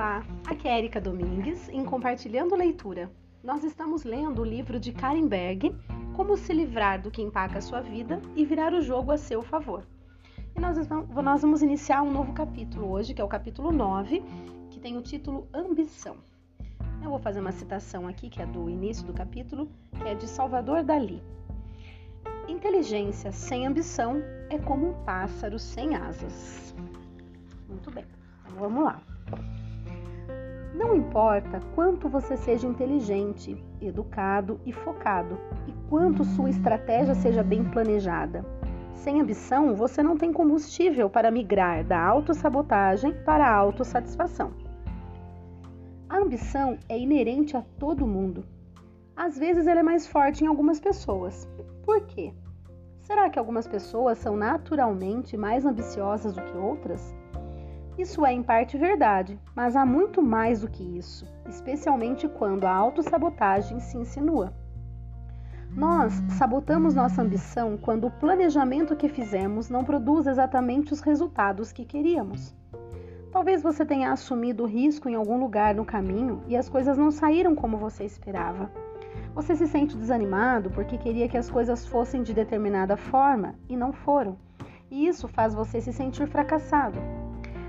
Olá, aqui é Erika Domingues em Compartilhando Leitura. Nós estamos lendo o livro de Karen Berg, Como se livrar do que empaca a sua vida e virar o jogo a seu favor. E nós, nós vamos iniciar um novo capítulo hoje, que é o capítulo 9, que tem o título Ambição. Eu vou fazer uma citação aqui, que é do início do capítulo, que é de Salvador Dali. Inteligência sem ambição é como um pássaro sem asas. Muito bem, então vamos lá. Não importa quanto você seja inteligente, educado e focado, e quanto sua estratégia seja bem planejada. Sem ambição, você não tem combustível para migrar da autossabotagem para a autossatisfação. A ambição é inerente a todo mundo. Às vezes ela é mais forte em algumas pessoas. Por quê? Será que algumas pessoas são naturalmente mais ambiciosas do que outras? Isso é em parte verdade, mas há muito mais do que isso, especialmente quando a autossabotagem se insinua. Nós sabotamos nossa ambição quando o planejamento que fizemos não produz exatamente os resultados que queríamos. Talvez você tenha assumido risco em algum lugar no caminho e as coisas não saíram como você esperava. Você se sente desanimado porque queria que as coisas fossem de determinada forma e não foram, e isso faz você se sentir fracassado.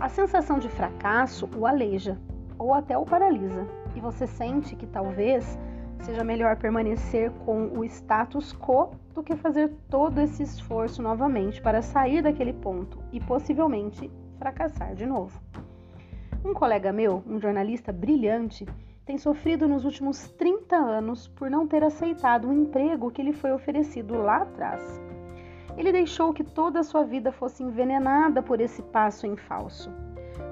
A sensação de fracasso o aleija ou até o paralisa, e você sente que talvez seja melhor permanecer com o status quo do que fazer todo esse esforço novamente para sair daquele ponto e possivelmente fracassar de novo. Um colega meu, um jornalista brilhante, tem sofrido nos últimos 30 anos por não ter aceitado o emprego que lhe foi oferecido lá atrás. Ele deixou que toda a sua vida fosse envenenada por esse passo em falso.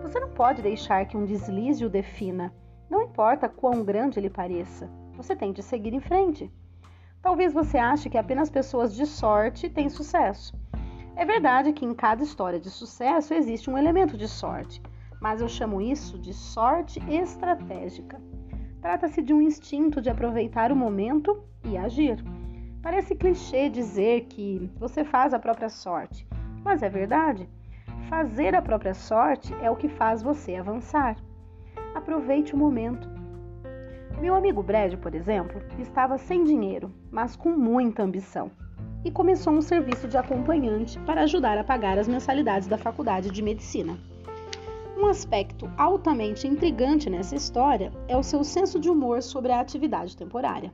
Você não pode deixar que um deslize o defina, não importa quão grande ele pareça. Você tem de seguir em frente. Talvez você ache que apenas pessoas de sorte têm sucesso. É verdade que em cada história de sucesso existe um elemento de sorte, mas eu chamo isso de sorte estratégica. Trata-se de um instinto de aproveitar o momento e agir. Parece clichê dizer que você faz a própria sorte, mas é verdade. Fazer a própria sorte é o que faz você avançar. Aproveite o momento. Meu amigo Brad, por exemplo, estava sem dinheiro, mas com muita ambição, e começou um serviço de acompanhante para ajudar a pagar as mensalidades da faculdade de medicina. Um aspecto altamente intrigante nessa história é o seu senso de humor sobre a atividade temporária.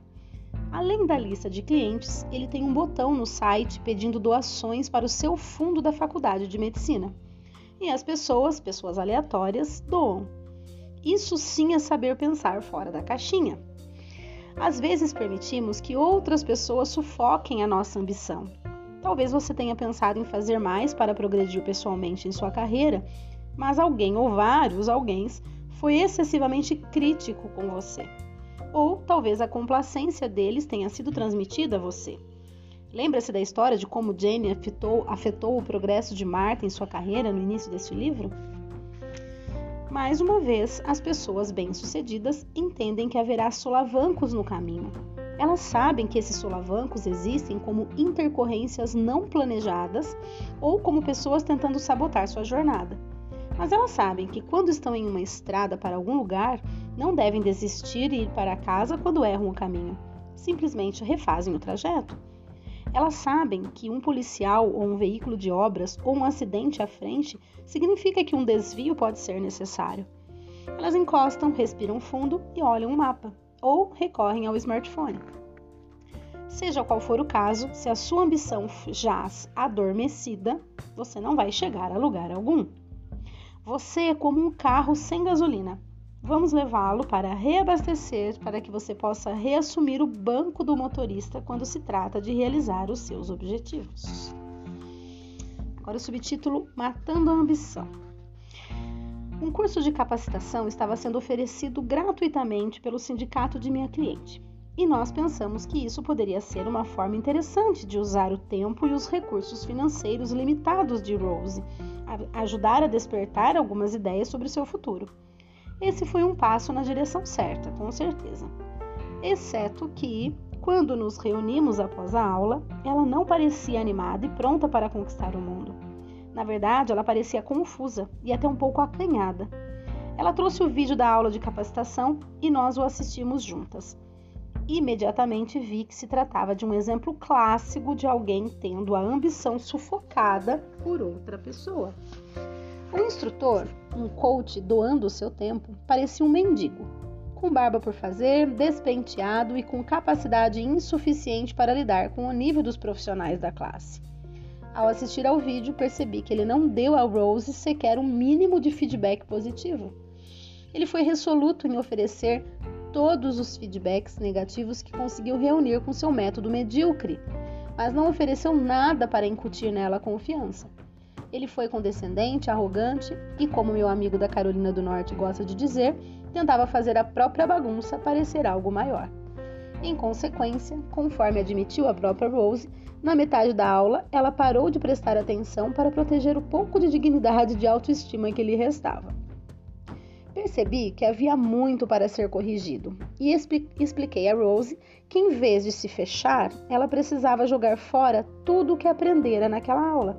Além da lista de clientes, ele tem um botão no site pedindo doações para o seu fundo da faculdade de medicina. E as pessoas, pessoas aleatórias, doam. Isso sim é saber pensar fora da caixinha. Às vezes permitimos que outras pessoas sufoquem a nossa ambição. Talvez você tenha pensado em fazer mais para progredir pessoalmente em sua carreira, mas alguém ou vários alguém foi excessivamente crítico com você ou talvez a complacência deles tenha sido transmitida a você. Lembra-se da história de como Jane afetou, afetou o progresso de Marta em sua carreira no início desse livro? Mais uma vez, as pessoas bem-sucedidas entendem que haverá solavancos no caminho. Elas sabem que esses solavancos existem como intercorrências não planejadas ou como pessoas tentando sabotar sua jornada. Mas elas sabem que quando estão em uma estrada para algum lugar, não devem desistir e ir para casa quando erram o caminho. Simplesmente refazem o trajeto. Elas sabem que um policial ou um veículo de obras ou um acidente à frente significa que um desvio pode ser necessário. Elas encostam, respiram fundo e olham o mapa, ou recorrem ao smartphone. Seja qual for o caso, se a sua ambição jaz adormecida, você não vai chegar a lugar algum. Você é como um carro sem gasolina. Vamos levá-lo para reabastecer para que você possa reassumir o banco do motorista quando se trata de realizar os seus objetivos. Agora o subtítulo Matando a Ambição. Um curso de capacitação estava sendo oferecido gratuitamente pelo sindicato de minha cliente. E nós pensamos que isso poderia ser uma forma interessante de usar o tempo e os recursos financeiros limitados de Rose ajudar a despertar algumas ideias sobre seu futuro. Esse foi um passo na direção certa, com certeza. Exceto que, quando nos reunimos após a aula, ela não parecia animada e pronta para conquistar o mundo. Na verdade, ela parecia confusa e até um pouco acanhada. Ela trouxe o vídeo da aula de capacitação e nós o assistimos juntas. Imediatamente vi que se tratava de um exemplo clássico de alguém tendo a ambição sufocada por outra pessoa. O instrutor, um coach doando o seu tempo, parecia um mendigo, com barba por fazer, despenteado e com capacidade insuficiente para lidar com o nível dos profissionais da classe. Ao assistir ao vídeo, percebi que ele não deu a Rose sequer um mínimo de feedback positivo. Ele foi resoluto em oferecer todos os feedbacks negativos que conseguiu reunir com seu método medíocre, mas não ofereceu nada para incutir nela confiança. Ele foi condescendente, arrogante e, como meu amigo da Carolina do Norte gosta de dizer, tentava fazer a própria bagunça parecer algo maior. Em consequência, conforme admitiu a própria Rose, na metade da aula ela parou de prestar atenção para proteger o pouco de dignidade de autoestima que lhe restava. Percebi que havia muito para ser corrigido e expliquei a Rose que, em vez de se fechar, ela precisava jogar fora tudo o que aprendera naquela aula,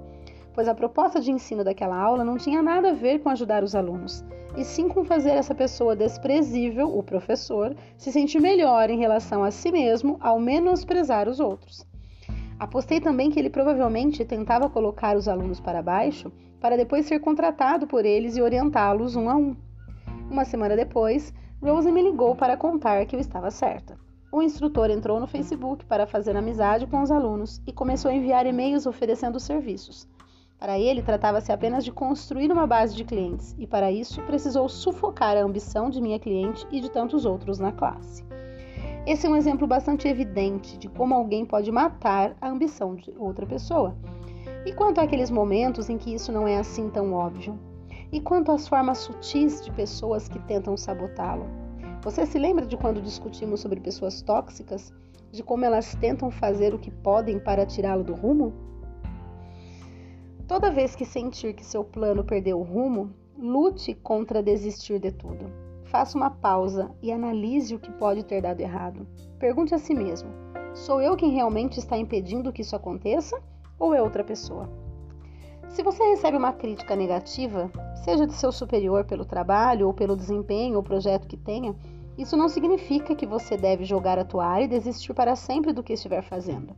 pois a proposta de ensino daquela aula não tinha nada a ver com ajudar os alunos, e sim com fazer essa pessoa desprezível, o professor, se sentir melhor em relação a si mesmo ao menosprezar os outros. Apostei também que ele provavelmente tentava colocar os alunos para baixo para depois ser contratado por eles e orientá-los um a um. Uma semana depois, Rose me ligou para contar que eu estava certa. O instrutor entrou no Facebook para fazer amizade com os alunos e começou a enviar e-mails oferecendo serviços. Para ele, tratava-se apenas de construir uma base de clientes, e para isso precisou sufocar a ambição de minha cliente e de tantos outros na classe. Esse é um exemplo bastante evidente de como alguém pode matar a ambição de outra pessoa. E quanto àqueles momentos em que isso não é assim tão óbvio? E quanto às formas sutis de pessoas que tentam sabotá-lo? Você se lembra de quando discutimos sobre pessoas tóxicas? De como elas tentam fazer o que podem para tirá-lo do rumo? Toda vez que sentir que seu plano perdeu o rumo, lute contra desistir de tudo. Faça uma pausa e analise o que pode ter dado errado. Pergunte a si mesmo: sou eu quem realmente está impedindo que isso aconteça ou é outra pessoa? Se você recebe uma crítica negativa, seja de seu superior pelo trabalho ou pelo desempenho ou projeto que tenha, isso não significa que você deve jogar a toalha e desistir para sempre do que estiver fazendo.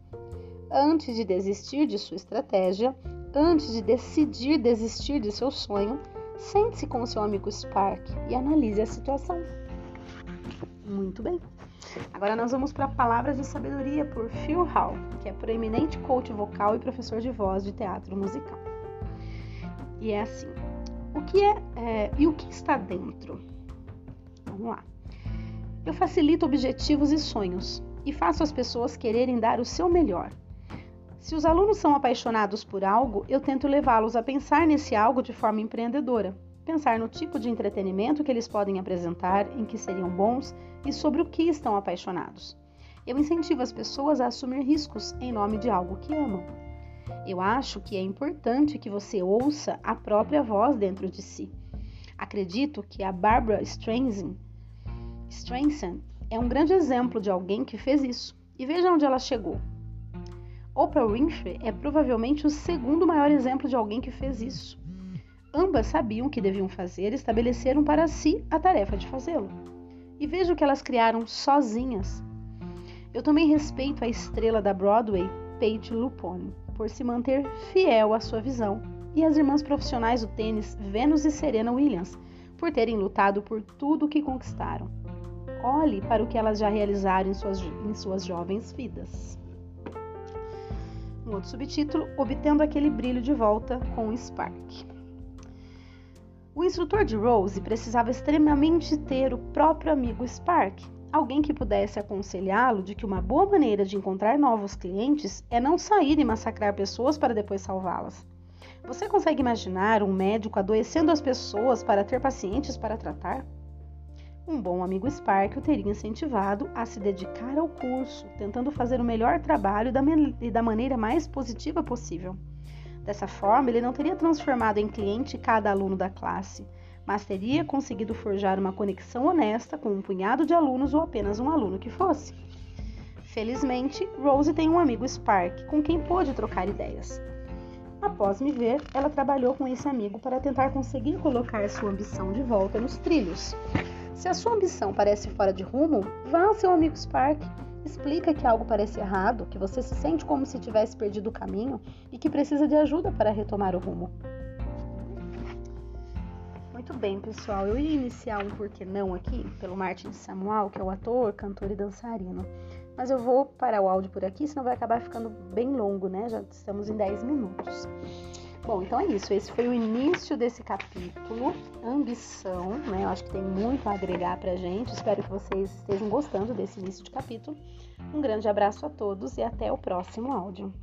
Antes de desistir de sua estratégia, Antes de decidir desistir de seu sonho, sente-se com seu amigo Spark e analise a situação. Muito bem. Agora nós vamos para Palavras de Sabedoria por Phil Hall, que é proeminente coach vocal e professor de voz de teatro musical. E é assim: o que é, é e o que está dentro? Vamos lá. Eu facilito objetivos e sonhos e faço as pessoas quererem dar o seu melhor. Se os alunos são apaixonados por algo, eu tento levá-los a pensar nesse algo de forma empreendedora, pensar no tipo de entretenimento que eles podem apresentar, em que seriam bons e sobre o que estão apaixonados. Eu incentivo as pessoas a assumir riscos em nome de algo que amam. Eu acho que é importante que você ouça a própria voz dentro de si. Acredito que a Barbara Streisand é um grande exemplo de alguém que fez isso. E veja onde ela chegou. Oprah Winfrey é provavelmente o segundo maior exemplo de alguém que fez isso. Ambas sabiam o que deviam fazer e estabeleceram para si a tarefa de fazê-lo. E veja o que elas criaram sozinhas. Eu também respeito a estrela da Broadway, Paige Lupone, por se manter fiel à sua visão, e as irmãs profissionais do tênis Venus e Serena Williams, por terem lutado por tudo o que conquistaram. Olhe para o que elas já realizaram em suas, em suas jovens vidas. Um outro subtítulo: Obtendo aquele brilho de volta com o Spark. O instrutor de Rose precisava extremamente ter o próprio amigo Spark, alguém que pudesse aconselhá-lo de que uma boa maneira de encontrar novos clientes é não sair e massacrar pessoas para depois salvá-las. Você consegue imaginar um médico adoecendo as pessoas para ter pacientes para tratar? Um bom amigo Spark o teria incentivado a se dedicar ao curso, tentando fazer o melhor trabalho e da maneira mais positiva possível. Dessa forma, ele não teria transformado em cliente cada aluno da classe, mas teria conseguido forjar uma conexão honesta com um punhado de alunos ou apenas um aluno que fosse. Felizmente, Rose tem um amigo Spark com quem pôde trocar ideias. Após me ver, ela trabalhou com esse amigo para tentar conseguir colocar sua ambição de volta nos trilhos. Se a sua ambição parece fora de rumo, vá ao seu amigo Spark. Explica que algo parece errado, que você se sente como se tivesse perdido o caminho e que precisa de ajuda para retomar o rumo. Muito bem, pessoal. Eu ia iniciar um porquê não aqui pelo Martin Samuel, que é o ator, cantor e dançarino. Mas eu vou parar o áudio por aqui, senão vai acabar ficando bem longo, né? Já estamos em 10 minutos. Bom, então é isso. Esse foi o início desse capítulo, ambição, né? Eu acho que tem muito a agregar pra gente. Espero que vocês estejam gostando desse início de capítulo. Um grande abraço a todos e até o próximo áudio.